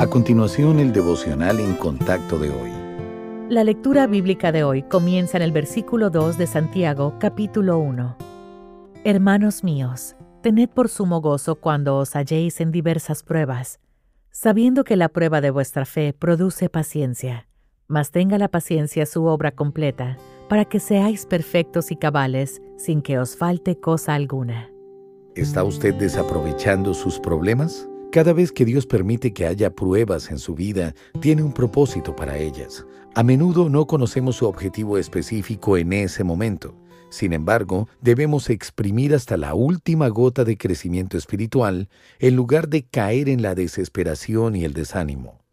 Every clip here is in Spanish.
A continuación, el devocional en contacto de hoy. La lectura bíblica de hoy comienza en el versículo 2 de Santiago, capítulo 1. Hermanos míos, tened por sumo gozo cuando os halléis en diversas pruebas, sabiendo que la prueba de vuestra fe produce paciencia. Mas tenga la paciencia su obra completa, para que seáis perfectos y cabales, sin que os falte cosa alguna. ¿Está usted desaprovechando sus problemas? Cada vez que Dios permite que haya pruebas en su vida, tiene un propósito para ellas. A menudo no conocemos su objetivo específico en ese momento. Sin embargo, debemos exprimir hasta la última gota de crecimiento espiritual en lugar de caer en la desesperación y el desánimo.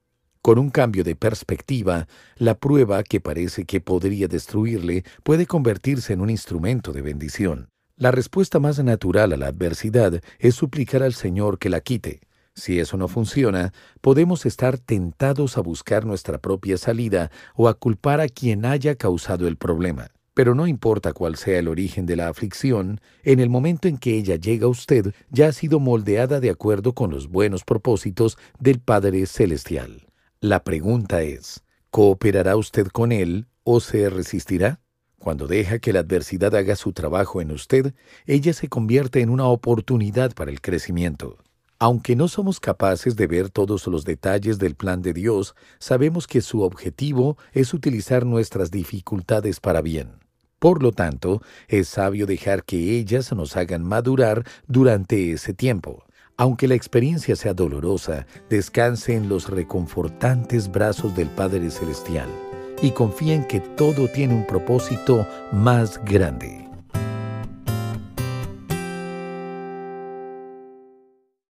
Con un cambio de perspectiva, la prueba que parece que podría destruirle puede convertirse en un instrumento de bendición. La respuesta más natural a la adversidad es suplicar al Señor que la quite. Si eso no funciona, podemos estar tentados a buscar nuestra propia salida o a culpar a quien haya causado el problema. Pero no importa cuál sea el origen de la aflicción, en el momento en que ella llega a usted, ya ha sido moldeada de acuerdo con los buenos propósitos del Padre Celestial. La pregunta es, ¿cooperará usted con Él o se resistirá? Cuando deja que la adversidad haga su trabajo en usted, ella se convierte en una oportunidad para el crecimiento. Aunque no somos capaces de ver todos los detalles del plan de Dios, sabemos que su objetivo es utilizar nuestras dificultades para bien. Por lo tanto, es sabio dejar que ellas nos hagan madurar durante ese tiempo. Aunque la experiencia sea dolorosa, descanse en los reconfortantes brazos del Padre Celestial y confía en que todo tiene un propósito más grande.